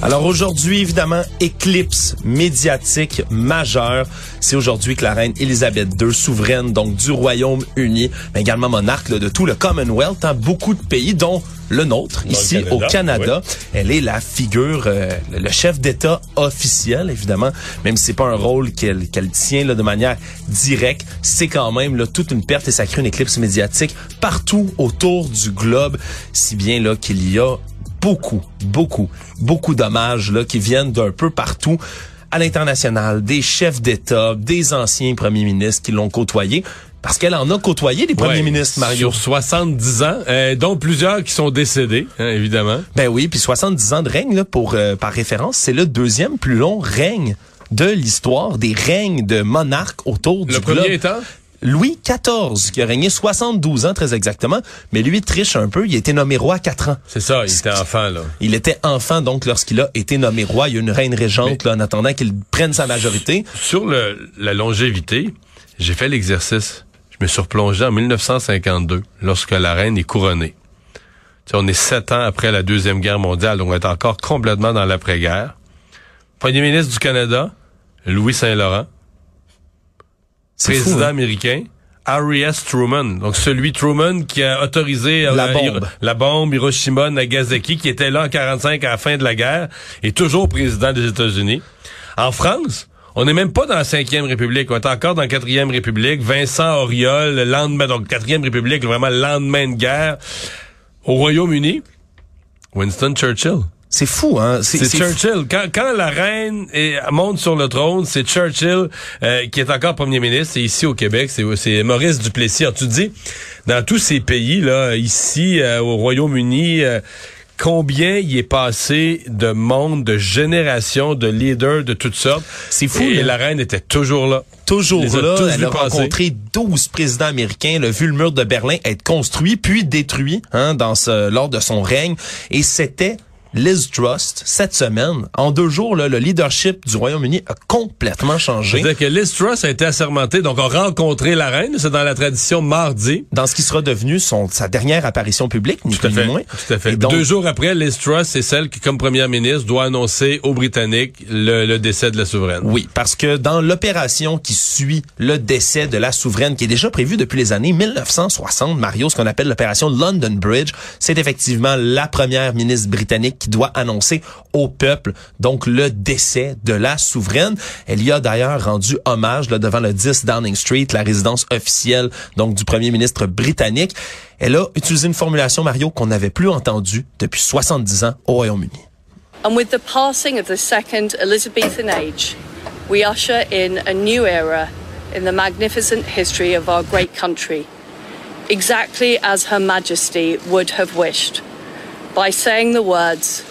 Alors aujourd'hui, évidemment, éclipse médiatique majeure. C'est aujourd'hui que la reine Elisabeth II, souveraine donc du Royaume-Uni, mais également monarque là, de tout le Commonwealth, hein, beaucoup de pays, dont le nôtre, ici Canada, au Canada. oui. Elle est la figure, euh, le chef d'État officiel, évidemment, même si c'est pas un rôle qu'elle qu'elle tient là, de manière directe, c'est quand même là, toute une perte et ça crée une éclipse médiatique partout autour du globe, si bien là qu'il y a beaucoup, beaucoup, beaucoup d'hommages là qui viennent d'un peu partout à l'international, des chefs d'État, des anciens premiers ministres qui l'ont côtoyé. Parce qu'elle en a côtoyé des premiers Ouais, ministres, Mario. Sur 70 ans, euh, dont plusieurs qui sont décédés, hein, évidemment. Ben oui, puis 70 ans de règne, là, pour euh, par référence, c'est le deuxième plus long règne de l'histoire des règnes de monarques autour du Le globe. premier étant? Louis XIV, qui a régné 72 ans très exactement, mais lui triche un peu, il a été nommé roi à 4 ans. C'est ça, il était enfant, là. Il était enfant donc lorsqu'il a été nommé roi. Il y a une reine régente là, en attendant qu'il prenne sa majorité. Sur le, la longévité, j'ai fait l'exercice. Je me suis replongé en 1952, lorsque la reine est couronnée. Tu sais, on est sept ans après la Deuxième Guerre mondiale, donc on est encore complètement dans l'après-guerre. Premier ministre du Canada, Louis Saint-Laurent. Président fou, hein? américain, Harry S. Truman. Donc celui Truman qui a autorisé euh, La bombe. Hiro- la bombe Hiroshima, Nagasaki, qui était là en 45 à la fin de la guerre, est toujours président des États-Unis. En France, on n'est même pas dans la cinquième République, on est encore dans la quatrième République. Vincent Auriol, le lendemain, donc quatrième République, vraiment le lendemain de guerre. Au Royaume-Uni, Winston Churchill. C'est fou, hein? C'est. Churchill. Quand, quand la reine est- monte sur le trône, c'est Churchill euh, qui est encore premier ministre. C'est ici au Québec, c'est Maurice Duplessis. Alors, tu te dis, dans tous ces pays là, ici euh, au Royaume-Uni, euh, combien il est passé de monde, de générations, de leaders de toutes sortes? C'est fou, Et là. la reine était toujours là. toujours Les là. Elle a passer. rencontré 12 présidents américains. A vu le mur de Berlin être construit puis détruit hein, dans ce, lors de son règne. Et c'était Liz Trust, cette semaine, en deux jours, là, le leadership du Royaume-Uni a complètement changé. C'est-à-dire que Liz Truss a été assermentée, donc a rencontré la reine. C'est dans la tradition mardi. Dans ce qui sera devenu son, sa dernière apparition publique, ni Tout à plus ni fait. moins. Tout à fait. Et donc, Deux jours après, Liz Truss, c'est celle qui, comme première ministre, doit annoncer aux Britanniques le, le décès de la souveraine. Oui, parce que dans l'opération qui suit le décès de la souveraine, qui est déjà prévue depuis les années 1960, Mario, ce qu'on appelle l'opération London Bridge, c'est effectivement la première ministre britannique qui doit annoncer au peuple donc le décès de la souveraine. Elle y a d'ailleurs rendu hommage devant le 10 Downing Street, la résidence officielle donc du premier ministre britannique. Elle a utilisé une formulation, Mario, qu'on n'avait plus entendue depuis 70 ans au Royaume-Uni. And with the passing of the second Elizabethan age, we usher in a new era in the magnificent history of our great country, exactly as Her Majesty would have wished, by saying the words,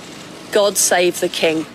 God save the King.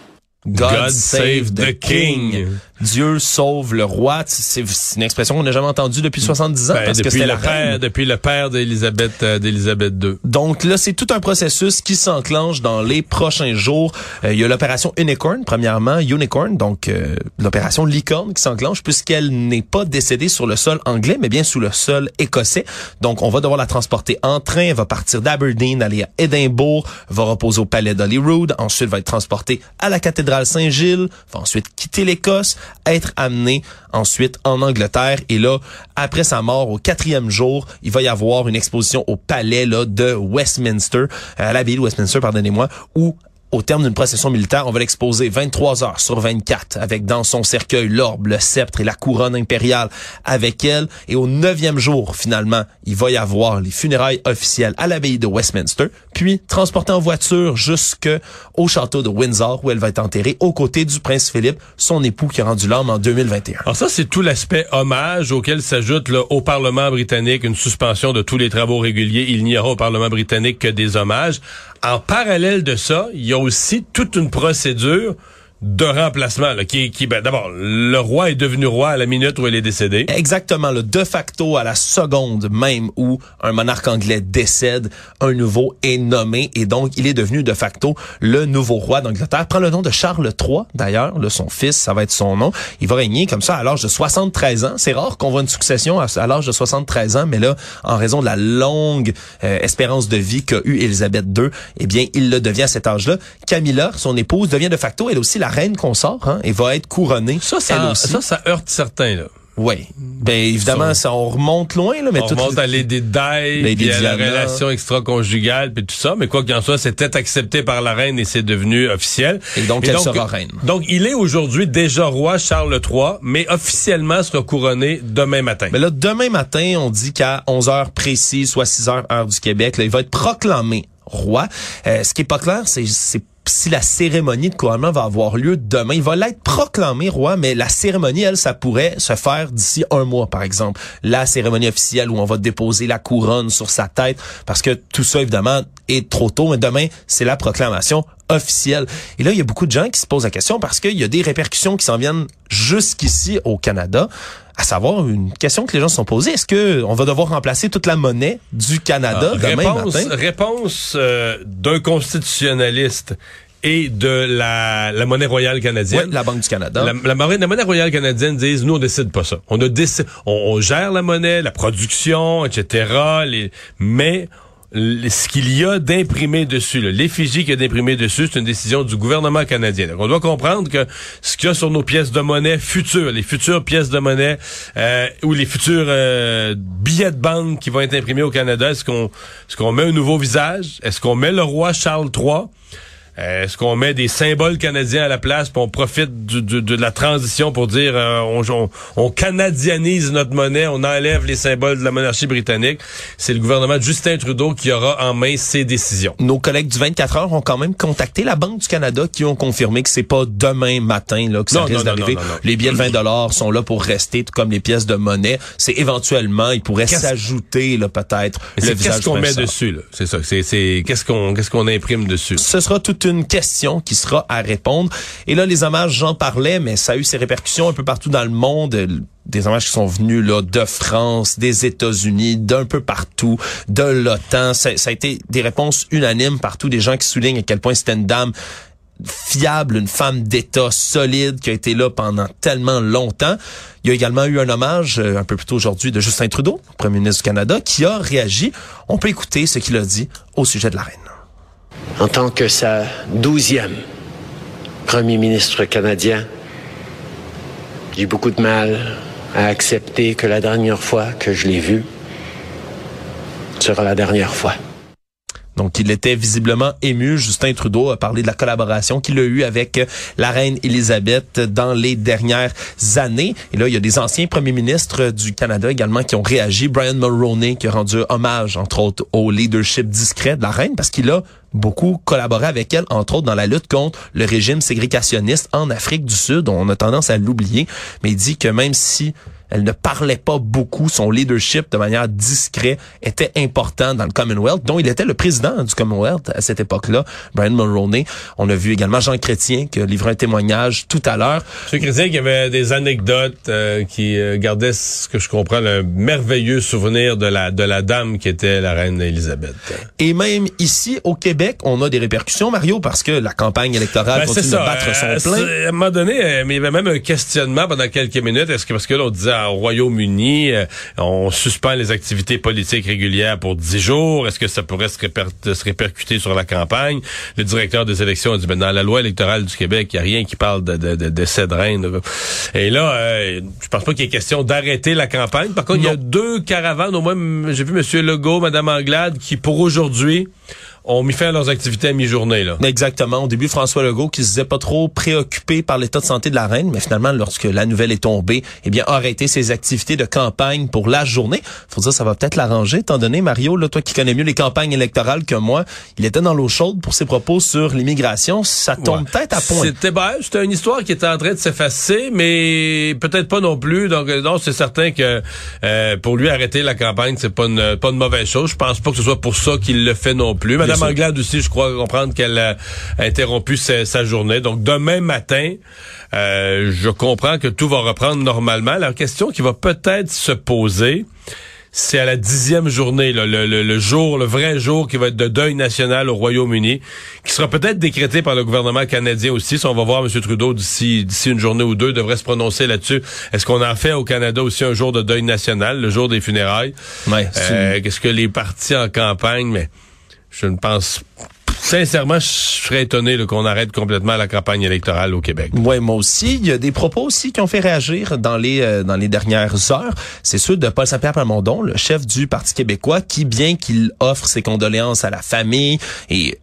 God, save the king. Dieu sauve le roi. C'est une expression qu'on n'a jamais entendue depuis 70 ans Ben, parce que depuis, c'était le la reine. père, depuis le père d'Élisabeth euh, d'Élisabeth II. Donc là, c'est tout un processus qui s'enclenche dans les prochains jours. Euh, il y a l'opération Unicorn, premièrement, Unicorn, donc euh, l'opération Licorne qui s'enclenche puisqu'elle n'est pas décédée sur le sol anglais, mais bien sous le sol écossais. Donc on va devoir la transporter en train. Elle va partir d'Aberdeen, aller à Édimbourg, va reposer au palais d'Holyrood, ensuite va être transportée à la cathédrale Saint-Gilles, va ensuite quitter l'Écosse, être amenée ensuite en Angleterre. Et là, après sa mort, au quatrième jour, il va y avoir une exposition au palais là, de Westminster, euh, à l'abbaye de Westminster, pardonnez-moi, où au terme d'une procession militaire, on va l'exposer 23 heures sur 24 avec dans son cercueil l'orbe, le sceptre et la couronne impériale avec elle. Et au neuvième jour, finalement, il va y avoir les funérailles officielles à l'abbaye de Westminster, puis transportée en voiture jusqu'au château de Windsor où elle va être enterrée aux côtés du prince Philippe, son époux qui a rendu l'âme en 2021. Alors ça, c'est tout l'aspect hommage auquel s'ajoute au Parlement britannique une suspension de tous les travaux réguliers. Il n'y aura au Parlement britannique que des hommages. En parallèle de ça, il y a aussi toute une procédure de remplacement, là, qui, qui ben, d'abord, le roi est devenu roi à la minute où il est décédé. Exactement, le de facto à la seconde même où un monarque anglais décède, un nouveau est nommé et donc il est devenu de facto le nouveau roi d'Angleterre. Prend le nom de Charles III d'ailleurs, le son fils, ça va être son nom. Il va régner comme ça à l'âge de 73 ans. C'est rare qu'on voit une succession à, l'âge de 73 ans, mais là, en raison de la longue euh, espérance de vie qu'a eu Élisabeth II, eh bien, il le devient à cet âge-là. Camilla, son épouse, devient de facto elle aussi la reine consort hein, et va être couronnée. Ça, ça, elle aussi. ça, ça heurte certains, là. Oui. Ben évidemment, ça, on remonte loin là, mais on tout remonte à les détails, Lady puis à la relation extra-conjugale, puis tout ça. Mais quoi qu'il en soit, c'était accepté par la reine et c'est devenu officiel. Et donc, elle sera reine. Donc, il est aujourd'hui déjà roi Charles III, mais officiellement sera couronné demain matin. Mais là, demain matin, on dit qu'à 11 heures précises, soit 6 heures heure du Québec, là, il va être proclamé roi. Euh, ce qui est pas clair, c'est si la cérémonie de couronnement va avoir lieu demain. Il va l'être proclamé roi, mais la cérémonie, elle, ça pourrait se faire d'ici un mois, par exemple. La cérémonie officielle où on va déposer la couronne sur sa tête, parce que tout ça, évidemment, est trop tôt. Mais demain, c'est la proclamation officielle. Et là, il y a beaucoup de gens qui se posent la question parce qu'il y a des répercussions qui s'en viennent jusqu'ici au Canada à savoir une question que les gens se sont posées. Est-ce que on va devoir remplacer toute la monnaie du Canada Ah, demain réponse, matin? réponse euh, d'un constitutionnaliste et de la, la monnaie royale canadienne. Oui, la Banque du Canada. La, la monnaie, la monnaie royale canadienne disent, nous, on décide pas ça. On, a décide, on, on gère la monnaie, la production, etc., les, mais ce qu'il y a d'imprimé dessus, l'effigie qu'il y a d'imprimé dessus, c'est une décision du gouvernement canadien. Donc, on doit comprendre que ce qu'il y a sur nos pièces de monnaie futures, les futures pièces de monnaie euh, ou les futurs euh, billets de banque qui vont être imprimés au Canada, est-ce qu'on est-ce qu'on met un nouveau visage? Est-ce qu'on met le roi Charles III? Euh, Est-ce qu'on met des symboles canadiens à la place, puis on profite du- du- de la transition pour dire euh, on, on, on canadianise notre monnaie, on enlève les symboles de la monarchie britannique? C'est le gouvernement de Justin Trudeau qui aura en main ces décisions. Nos collègues du 24 heures ont quand même contacté la Banque du Canada qui ont confirmé que c'est pas demain matin là, que ça Non, risque d'arriver. Les billets de 20 dollars sont là pour rester, tout comme les pièces de monnaie. C'est éventuellement, il pourrait Qu'est-ce- s'ajouter là peut-être le visage qu'est-ce qu'on met dessus, là? C'est ça. C'est, qu'est-ce qu'on, qu'est-ce qu'on imprime dessus? ce sera toute une question qui sera à répondre. Et là, les hommages, j'en parlais, mais ça a eu ses répercussions un peu partout dans le monde. Euh, Des hommages qui sont venus là de France, des États-Unis, d'un peu partout, de l'OTAN. Ça, ça a été des réponses unanimes partout, des gens qui soulignent à quel point c'était une dame fiable, une femme d'État solide qui a été là pendant tellement longtemps. Il y a également eu un hommage euh, un peu plus tôt aujourd'hui de Justin Trudeau, Premier ministre du Canada, qui a réagi. On peut écouter ce qu'il a dit au sujet de la reine. En tant que sa douzième premier ministre canadien, j'ai beaucoup de mal à accepter que la dernière fois que je l'ai vu sera la dernière fois. Donc, il était visiblement ému. Justin Trudeau a parlé de la collaboration qu'il a eue avec la reine Élisabeth dans les dernières années. Et là, il y a des anciens premiers ministres du Canada également qui ont réagi. Brian Mulroney qui a rendu hommage, entre autres, au leadership discret de la reine parce qu'il a beaucoup collaboré avec elle, entre autres, dans la lutte contre le régime ségrégationniste en Afrique du Sud. On a tendance à l'oublier, mais il dit que même si elle ne parlait pas beaucoup. Son leadership de manière discrète était important dans le Commonwealth, dont il était le président du Commonwealth à cette époque-là, Brian Mulroney. On a vu également Jean Chrétien qui a livré un témoignage tout à l'heure. Je Chrétien qui avait des anecdotes, euh, qui euh, gardait ce que je comprends, un merveilleux souvenir de la, de la dame qui était la reine Élisabeth. Et même ici, au Québec, on a des répercussions, Mario, parce que la campagne électorale Ben, continue de battre Euh, son plein. c'est- À un moment donné, euh, mais il y avait même un questionnement pendant quelques minutes. Est-ce que parce que là, on disait au Royaume-Uni, euh, on suspend les activités politiques régulières pour dix jours. Est-ce que ça pourrait se, réper- se répercuter sur la campagne? Le directeur des élections a dit ben, dans la loi électorale du Québec, il n'y a rien qui parle de, de, de décès de reine. Et là, euh, je pense pas qu'il y ait question d'arrêter la campagne. Par contre, il y a deux caravanes. Au moins, j'ai vu M. Legault, Mme Anglade, qui pour aujourd'hui ont mis fin à leurs activités à mi-journée. là. Exactement. Au début, François Legault, qui se disait pas trop préoccupé par l'état de santé de la reine, mais finalement, lorsque la nouvelle est tombée, eh bien, a arrêté ses activités de campagne pour la journée. Faut dire, ça va peut-être l'arranger, étant donné, Mario, là, toi qui connais mieux les campagnes électorales que moi, il était dans l'eau chaude pour ses propos sur l'immigration. Ça tombe Ouais. peut-être à point. C'était ben, c'était une histoire qui était en train de s'effacer, mais peut-être pas non plus. Donc euh, non, c'est certain que euh, pour lui arrêter la campagne, c'est pas une pas une mauvaise chose. Je pense pas que ce soit pour ça qu'il le fait non plus. plus. Madame Anglade aussi, je crois comprendre qu'elle a interrompu sa, sa journée. Donc demain matin, euh, je comprends que tout va reprendre normalement. La question qui va peut-être se poser, c'est à la dixième journée, le, le, le, jour, le vrai jour qui va être de deuil national au Royaume-Uni, qui sera peut-être décrété par le gouvernement canadien aussi. Si on va voir M. Trudeau d'ici d'ici une journée ou deux, devrait se prononcer là-dessus. Est-ce qu'on en fait au Canada aussi un jour de deuil national, le jour des funérailles? Ouais, euh, Qu'est-ce que les partis en campagne, mais je ne pense Sincèrement, je serais étonné qu'on arrête complètement la campagne électorale au Québec. Oui, moi aussi. Il y a des propos aussi qui ont fait réagir dans les euh, dans les dernières heures. C'est ceux de Paul Saint-Pierre Plamondon, le chef du Parti québécois, qui, bien qu'il offre ses condoléances à la famille et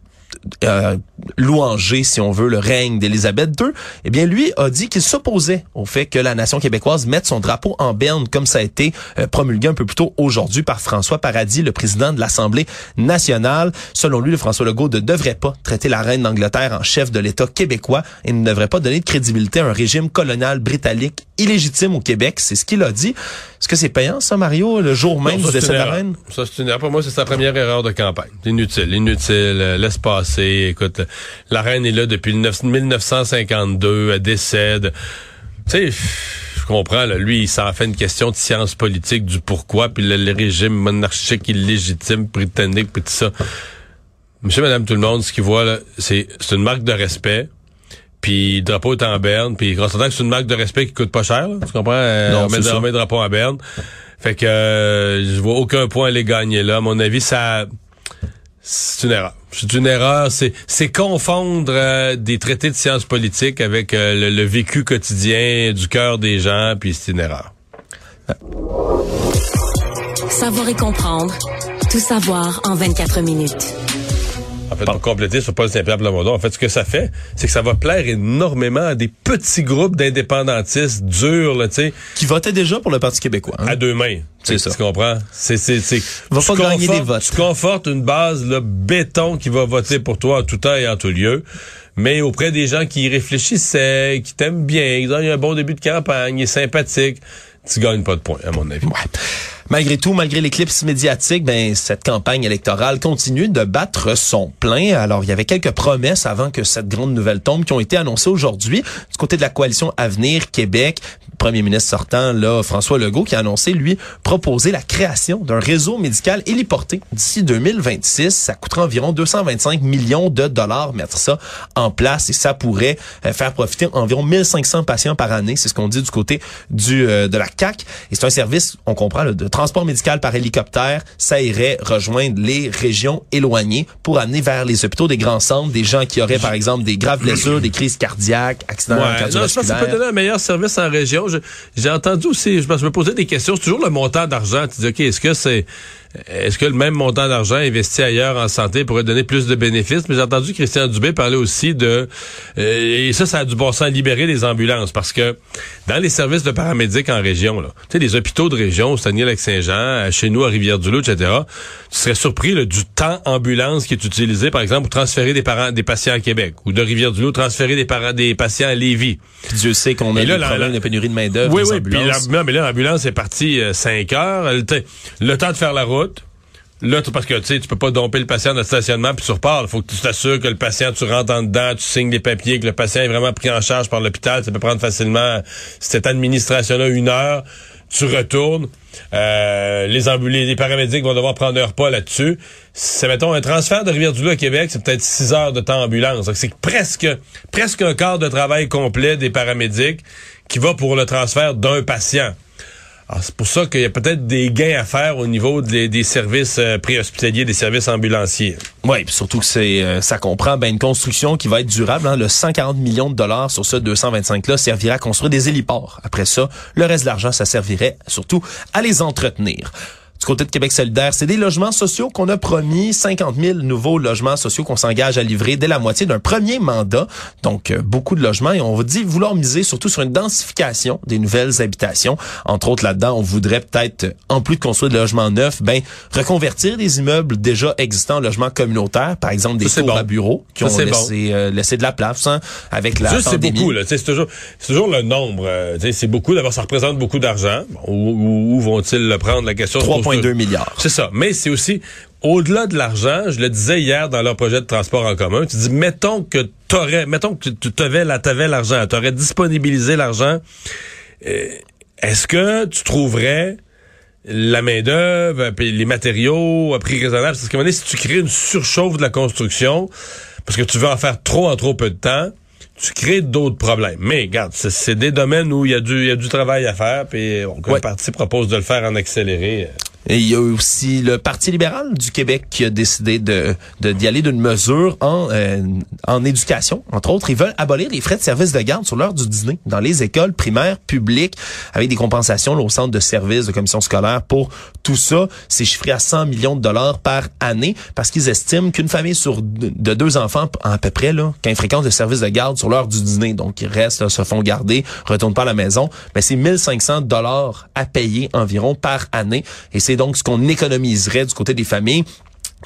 euh, louanger, si on veut, le règne d'Élisabeth II, eh bien, lui a dit qu'il s'opposait au fait que la nation québécoise mette son drapeau en berne, comme ça a été euh, promulgué un peu plus tôt aujourd'hui par François Paradis, le président de l'Assemblée nationale. Selon lui, le François Legault ne devrait pas traiter la reine d'Angleterre en chef de l'État québécois et ne devrait pas donner de crédibilité à un régime colonial britannique illégitime au Québec. C'est ce qu'il a dit. Est-ce que c'est payant, ça, Mario, le jour même du décès de la reine? Ça, c'est une erreur. Pour moi, c'est sa première erreur de campagne. Inutile, inutile. Euh, laisse passer. Écoute, la reine est là depuis 1952, elle décède. Tu sais, je comprends, là, lui, il s'en fait une question de science politique, du pourquoi, puis le, régime monarchique illégitime britannique, puis tout ça. Monsieur, madame, tout le monde, ce qu'il voit, là, c'est, c'est une marque de respect. Puis le drapeau est en berne, puis on s'entend que c'est une marque de respect qui coûte pas cher, là, tu comprends? Euh, Non, on, met, c'est ça. on met le drapeau en berne. Fait que euh, je vois aucun point à les gagner là. À mon avis, ça c'est une erreur. C'est une erreur. C'est, c'est confondre euh, des traités de sciences politiques avec euh, le, le vécu quotidien du cœur des gens, puis c'est une erreur. Savoir et comprendre. Tout savoir en 24 minutes. En fait, pour compléter sur Paul Saint-Pierre Plamondon, en fait, ce que ça fait, c'est que ça va plaire énormément à des petits groupes d'indépendantistes durs, là, tu sais, Qui votait déjà pour le Parti québécois. hein? à deux mains. C'est Tu- ça. Tu comprends? C'est, c'est, c'est. Va tu pas gagner confortes- des votes. Tu confortes une base, là, béton qui va voter pour toi en tout temps et en tout lieu. Mais auprès des gens qui y réfléchissaient, qui t'aiment bien, ils ont eu un bon début de campagne, il est sympathique, tu gagnes pas de points, à mon avis. Malgré tout, malgré l'éclipse médiatique, ben cette campagne électorale continue de battre son plein. Alors, il y avait quelques promesses avant que cette grande nouvelle tombe qui ont été annoncées aujourd'hui du côté de la coalition Avenir Québec. Premier ministre sortant, là, François Legault, qui a annoncé, lui, proposer la création d'un réseau médical héliporté d'ici 2026. Ça coûtera environ 225 millions de dollars mettre ça en place et ça pourrait euh, faire profiter environ 1500 patients par année. C'est ce qu'on dit du côté du euh, de la CAC. Et c'est un service, on comprend, de transport médical par hélicoptère. Ça irait rejoindre les régions éloignées pour amener vers les hôpitaux des grands centres des gens qui auraient, par exemple, des graves blessures, des crises cardiaques, accidents Ouais, non, je pense que ça peut cardiovasculaires. donner un meilleur service en région. J'ai entendu aussi, je me- je me posais des questions, c'est toujours le montant d'argent. Tu dis, OK, est-ce que c'est est-ce que le même montant d'argent investi ailleurs en santé pourrait donner plus de bénéfices? Mais j'ai entendu Christian Dubé parler aussi de euh, et ça, ça a du bon sens libérer les ambulances parce que dans les services de paramédics en région, là, tu sais, les hôpitaux de région, au Saguenay-Lac-Saint-Jean, chez nous à Rivière-du-Loup, etc., tu serais surpris là, du temps ambulance qui est utilisé, par exemple, pour transférer des parents des patients à Québec ou de Rivière-du-Loup, transférer des parents des patients à Lévis. Puis Dieu sait qu'on a là, des problèmes de pénurie de main-d'œuvre. Oui, oui. Puis la, ambulances. non, mais là, l'ambulance est partie 5 heures. Le temps de faire la route. Là, tu- parce que tu sais, tu peux pas domper le patient dans le stationnement puis tu repars. Il faut que tu t'assures que le patient, tu rentres en dedans, tu signes des papiers, que le patient est vraiment pris en charge par l'hôpital. Ça peut prendre facilement cette administration-là une heure. Tu retournes. Euh, les les paramédics vont devoir prendre leur pas là-dessus. C'est, mettons, un transfert de Rivière-du-Loup à Québec, c'est peut-être 6 heures de temps ambulance. C'est presque, presque un quart de travail complet des paramédics qui va pour le transfert d'un patient. Alors, c'est pour ça qu'il y a peut-être des gains à faire au niveau des, services euh, préhospitaliers, des services ambulanciers. Oui, surtout que euh, ça comprend ben, une construction qui va être durable. hein. Le 140 millions de dollars sur ce 225-là servira à construire des héliports. Après ça, le reste de l'argent, ça servirait surtout à les entretenir. Du côté de Québec solidaire, c'est des logements sociaux qu'on a promis, 50 000 nouveaux logements sociaux qu'on s'engage à livrer dès la moitié d'un premier mandat. Donc, euh, beaucoup de logements et on vous dit vouloir miser surtout sur une densification des nouvelles habitations. Entre autres, là-dedans, on voudrait peut-être, euh, en plus de construire des logements neufs, ben, reconvertir des immeubles déjà existants en logements communautaires, par exemple des tours bon. à bureaux qui Ça, ont bon. euh, laissé de la place hein, avec la c'est beaucoup, là. C'est toujours, le nombre. euh, c'est beaucoup. D'abord, ça représente beaucoup d'argent. Où, où- où vont-ils le prendre? La question? Pose 3,2 milliards. C'est ça. Mais c'est aussi au-delà de l'argent, je le disais hier dans leur projet de transport en commun, tu dis, mettons que t'aurais, mettons que tu t'avais, t'avais l'argent, t'aurais disponibilisé l'argent, euh, est-ce que tu trouverais la main-d'œuvre, les matériaux à prix raisonnable? Parce qu'à un moment donné, si tu crées une surchauffe de la construction, parce que tu veux en faire trop en trop peu de temps, tu crées d'autres problèmes. Mais regarde, c'est des domaines où il y, a du, y a du travail à faire, puis le parti propose de le faire en accéléré. Euh, et il y a aussi le Parti libéral du Québec qui a décidé de d'y aller d'une mesure en euh, en éducation. Entre autres, ils veulent abolir les frais de service de garde sur l'heure du dîner dans les écoles primaires publiques avec des compensations là, au centre de services de commission scolaire pour tout ça. C'est chiffré à 100 millions de dollars par année parce qu'ils estiment qu'une famille sur de deux enfants à peu près là, quand ils fréquentent le service de garde sur l'heure du dîner, donc ils restent, se font garder, retournent pas à la maison, mais c'est 1500 dollars à payer environ par année et c'est donc ce qu'on économiserait du côté des familles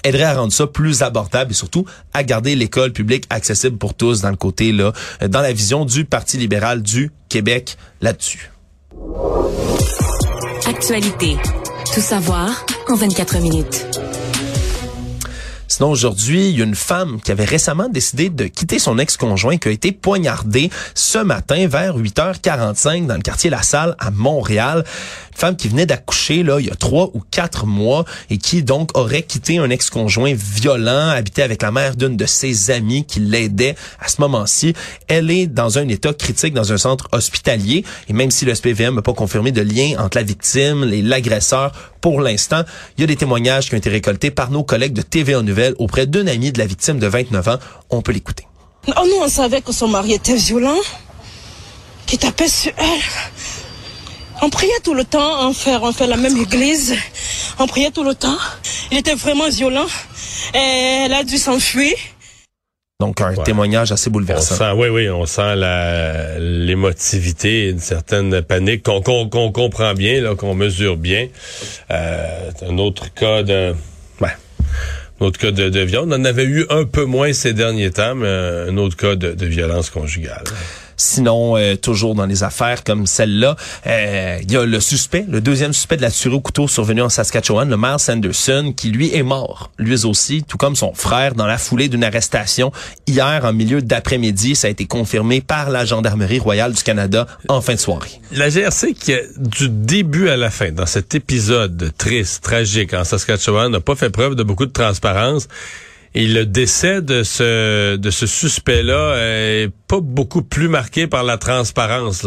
aiderait à rendre ça plus abordable et surtout à garder l'école publique accessible pour tous dans le côté là, dans la vision du Parti libéral du Québec là-dessus. Actualité. Tout savoir en 24 minutes. Sinon, aujourd'hui, il y a une femme qui avait récemment décidé de quitter son ex-conjoint qui a été poignardé ce matin vers 8h45 dans le quartier La Salle à Montréal. Une femme qui venait d'accoucher là il y a trois ou quatre mois et qui donc aurait quitté un ex-conjoint violent, habité avec la mère d'une de ses amies qui l'aidait à ce moment-ci. Elle est dans un état critique dans un centre hospitalier et même si le SPVM n'a pas confirmé de lien entre la victime et l'agresseur pour l'instant, il y a des témoignages qui ont été récoltés par nos collègues de TVA Nouvelles auprès d'une amie de la victime de 29 ans. On peut l'écouter. Oh, nous, on savait que son mari était violent, qu'il tapait sur elle. On priait tout le temps, on fait, on fait la même église. On priait tout le temps. Il était vraiment violent. Et elle a dû s'enfuir. Donc un témoignage assez bouleversant. On sent, oui, oui, on sent la l'émotivité, une certaine panique qu'on comprend bien, là, qu'on mesure bien. Euh, un autre cas de, un autre cas de, de. On en avait eu un peu moins ces derniers temps, mais un autre cas de violence conjugale. Sinon, euh, toujours dans les affaires comme celle-là, euh, il y a le suspect, le deuxième suspect de la tuerie au couteau survenu en Saskatchewan, le Miles Sanderson, qui lui est mort, lui aussi, tout comme son frère, dans la foulée d'une arrestation hier en milieu d'après-midi. Ça a été confirmé par la Gendarmerie royale du Canada en fin de soirée. La GRC qui, du début à la fin, dans cet épisode triste, tragique en Saskatchewan, n'a pas fait preuve de beaucoup de transparence. Et le décès de ce de ce suspect-là est pas beaucoup plus marqué par la transparence.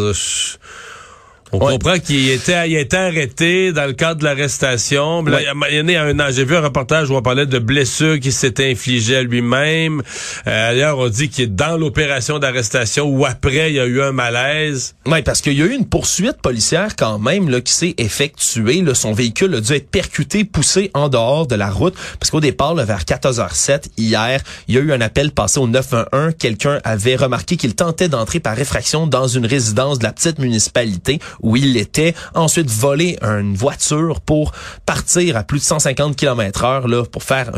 On comprend qu'il était, il était arrêté dans le cadre de l'arrestation. Il y a un an, j'ai vu un reportage où on parlait de blessures qui s'était infligées à lui-même. Euh, D'ailleurs, on dit qu'il est dans l'opération d'arrestation ou après, il y a eu un malaise. Oui, parce qu'il y a eu une poursuite policière quand même là, qui s'est effectuée. Là, son véhicule a dû être percuté, poussé en dehors de la route. Parce qu'au départ, vers 14h07, hier, il y a eu un appel passé au 911. Quelqu'un avait remarqué qu'il tentait d'entrer par effraction dans une résidence de la petite municipalité où il était, ensuite volé une voiture pour partir à plus de 150 km heure là, pour faire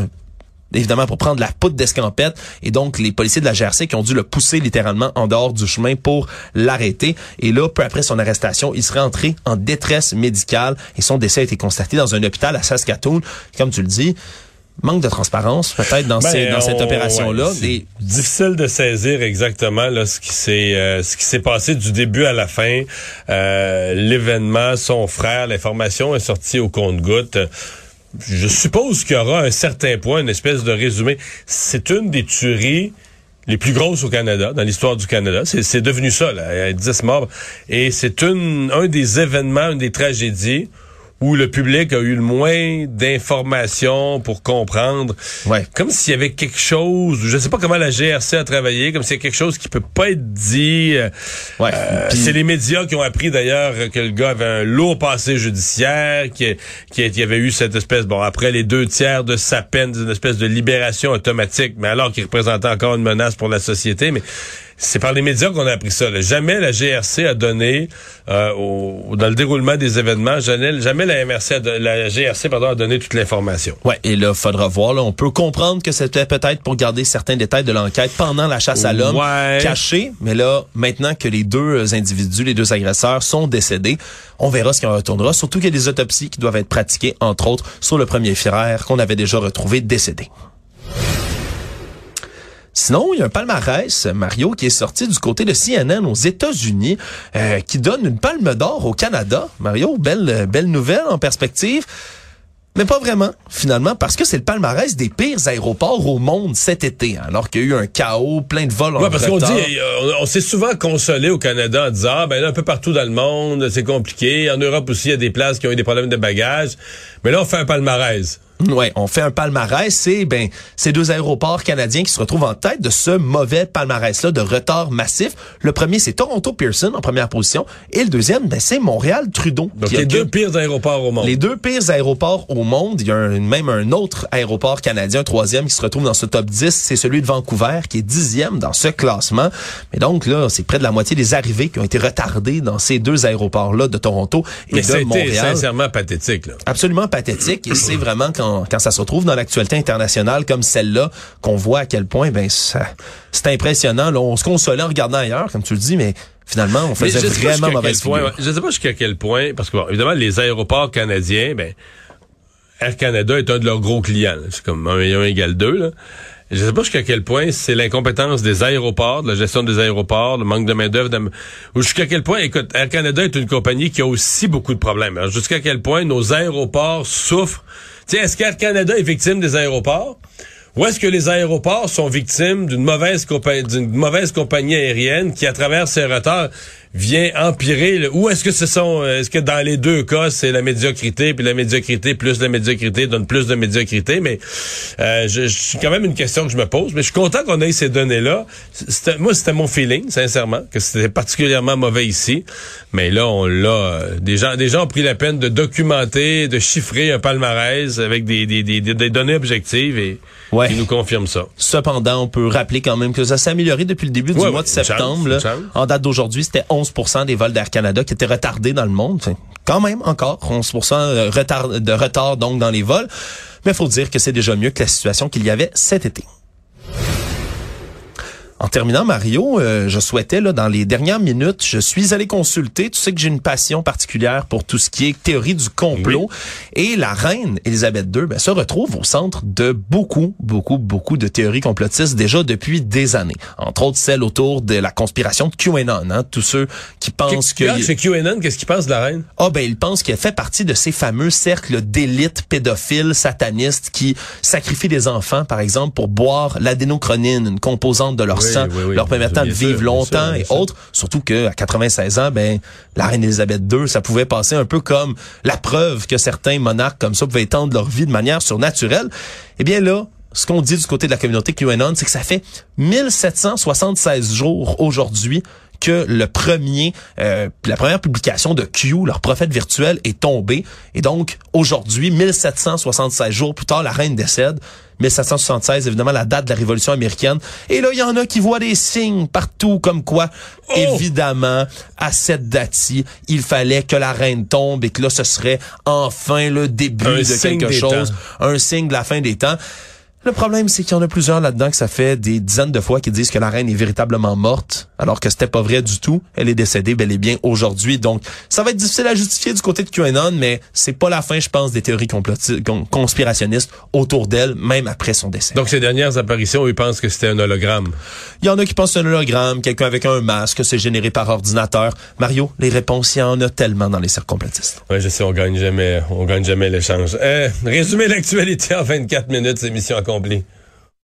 évidemment pour prendre la poudre d'escampette. Et donc les policiers de la GRC qui ont dû le pousser littéralement en dehors du chemin pour l'arrêter. Et là peu après son arrestation il serait entré en détresse médicale et son décès a été constaté dans un hôpital à Saskatoon. Comme tu le dis manque de transparence peut-être dans, ben, dans cette opération-là. Difficile de saisir exactement là, ce qui s'est euh, ce qui s'est passé du début à la fin. Euh, L'événement, son frère, l'information est sortie au compte-goutte. Je suppose qu'il y aura un certain point, une espèce de résumé. C'est une des tueries les plus grosses au Canada, dans l'histoire du Canada. C'est devenu ça, là. Il y a 10 morts. Et c'est une un des événements, une des tragédies où le public a eu le moins d'informations pour comprendre. Ouais. Comme s'il y avait quelque chose, je sais pas comment la GRC a travaillé, comme s'il y a quelque chose qui peut pas être dit. Euh, ouais. Euh, c'est les médias qui ont appris d'ailleurs que le gars avait un lourd passé judiciaire, qui, qui, qui avait eu cette espèce, bon, après les deux tiers de sa peine, une espèce de libération automatique, mais alors qu'il représentait encore une menace pour la société. Mais c'est par les médias qu'on a appris ça. là. Jamais la GRC a donné, euh, au- dans le déroulement des événements, jamais, jamais la MRC, a la GRC pardon, a donné toute l'information. Ouais, et là, faudra voir. Là, on peut comprendre que c'était peut-être pour garder certains détails de l'enquête pendant la chasse à l'homme Ouais. cachés. Mais là, maintenant que les deux individus, les deux agresseurs, sont décédés, on verra ce qui en retournera. Surtout qu'il y a des autopsies qui doivent être pratiquées, entre autres, sur le premier frère qu'on avait déjà retrouvé décédé. Sinon, il y a un palmarès, Mario, qui est sorti du côté de CNN aux États-Unis, euh, qui donne une palme d'or au Canada. Mario, belle, belle nouvelle en perspective. Mais pas vraiment, finalement, parce que c'est le palmarès des pires aéroports au monde cet été, hein, alors qu'il y a eu un chaos, plein de vols en Ouais, parce qu'on dit, euh, on, on s'est souvent consolé au Canada en disant, ah, ben là, un peu partout dans le monde, c'est compliqué. En Europe aussi, il y a des places qui ont eu des problèmes de bagages. Mais là, on fait un palmarès. Ouais, on fait un palmarès, c'est ben ces deux aéroports canadiens qui se retrouvent en tête de ce mauvais palmarès là de retard massif. Le premier c'est Toronto Pearson en première position et le deuxième ben c'est Montréal Trudeau. Donc, les deux pires aéroports au monde. Les deux pires aéroports au monde, il y a un- même un autre aéroport canadien, un troisième qui se retrouve dans ce top 10, c'est celui de Vancouver qui est dixième dans ce classement. Mais donc là, c'est près de la moitié des arrivées qui ont été retardées dans ces deux aéroports-là de Toronto et Mais de Montréal sincèrement pathétique. Là. absolument pathétique et c'est vraiment quand, quand ça se retrouve dans l'actualité internationale comme celle-là qu'on voit à quel point ben c'est impressionnant là on se consolait en regardant ailleurs comme tu le dis mais finalement on faisait vraiment mauvaise point, figure. Je sais pas jusqu'à quel point, parce que bon, évidemment, les aéroports canadiens, ben, Air Canada est un de leurs gros clients. C'est comme 1 million égale 2. Là. Je sais pas jusqu'à quel point c'est l'incompétence des aéroports, de la gestion des aéroports, le manque de main-d'œuvre, de- ou jusqu'à quel point, écoute, Air Canada est une compagnie qui a aussi beaucoup de problèmes. Jusqu'à quel point nos aéroports souffrent. Est-ce qu'Air Canada est victime des aéroports? Ou est-ce que les aéroports sont victimes d'une mauvaise, compa- mauvaise compagnie aérienne qui, à travers ses retards, vient empirer? le- Ou est-ce que ce sont, euh, est-ce que dans les deux cas, c'est la médiocrité, puis la médiocrité plus la médiocrité donne plus de médiocrité? Mais euh, je, je- quand même une question que je me pose. Mais je suis content qu'on ait ces données-là. C'était- moi, c'était mon feeling, sincèrement, que c'était particulièrement mauvais ici. Mais là, on l'a. euh, Des gens, des gens ont pris la peine de documenter, de chiffrer un palmarès avec des, des, des, des données objectives et Ouais. qui nous confirment ça. Cependant, on peut rappeler quand même que ça s'est amélioré depuis le début du mois de chance, septembre. là. En date d'aujourd'hui, c'était 11 des vols d'Air Canada qui étaient retardés dans le monde. Quand même encore 11 de retard, de retard donc dans les vols. Mais il faut dire que c'est déjà mieux que la situation qu'il y avait cet été. En terminant, Mario, euh, je souhaitais, là, dans les dernières minutes, je suis allé consulter. Tu sais que j'ai une passion particulière pour tout ce qui est théorie du complot. Et la reine Elisabeth II ben, se retrouve au centre de beaucoup, beaucoup, beaucoup de théories complotistes déjà depuis des années. Entre autres, celle autour de la conspiration de QAnon. Hein, tous ceux qui pensent que... Regarde, Chez QAnon, qu'est-ce qu'ils pensent de la reine? Ah ben il pense qu'elle fait partie de ces fameux cercles d'élite pédophiles satanistes qui sacrifient des enfants, par exemple, pour boire l'adénochronine, une composante de leur Oui, sang, oui, oui, leur permettant de vivre longtemps sûr, et autres. Surtout que à 96 ans, ben la reine Elisabeth II, ça pouvait passer un peu comme la preuve que certains monarques comme ça pouvaient étendre leur vie de manière surnaturelle. Eh bien là, ce qu'on dit du côté de la communauté QAnon, c'est que ça fait 1776 jours aujourd'hui que le premier, euh, la première publication de Q, leur prophète virtuel, est tombée. Et donc, aujourd'hui, 1776 jours plus tard, la reine décède. 1776, évidemment, la date de la Révolution américaine. Et là, il y en a qui voient des signes partout, comme quoi, évidemment, à cette date-ci, il fallait que la reine tombe et que là, ce serait enfin le début Un de quelque chose, temps. un signe de la fin des temps. Le problème, c'est qu'il y en a plusieurs là-dedans que ça fait des dizaines de fois qui disent que la reine est véritablement morte, alors que c'était pas vrai du tout. Elle est décédée bel et bien aujourd'hui. Donc, ça va être difficile à justifier du côté de QAnon, mais c'est pas la fin, je pense, des théories conspirationnistes autour d'elle, même après son décès. Donc, ces dernières apparitions, ils pensent que c'était un hologramme. Il y en a qui pensent que c'est un hologramme, quelqu'un avec un masque, que c'est généré par ordinateur. Mario, les réponses, il y en a tellement dans les cercles complotistes. Ouais, je sais, on gagne jamais, on gagne jamais l'échange. Euh, résumer l'actualité en 24 minutes, c'est mission accomplie.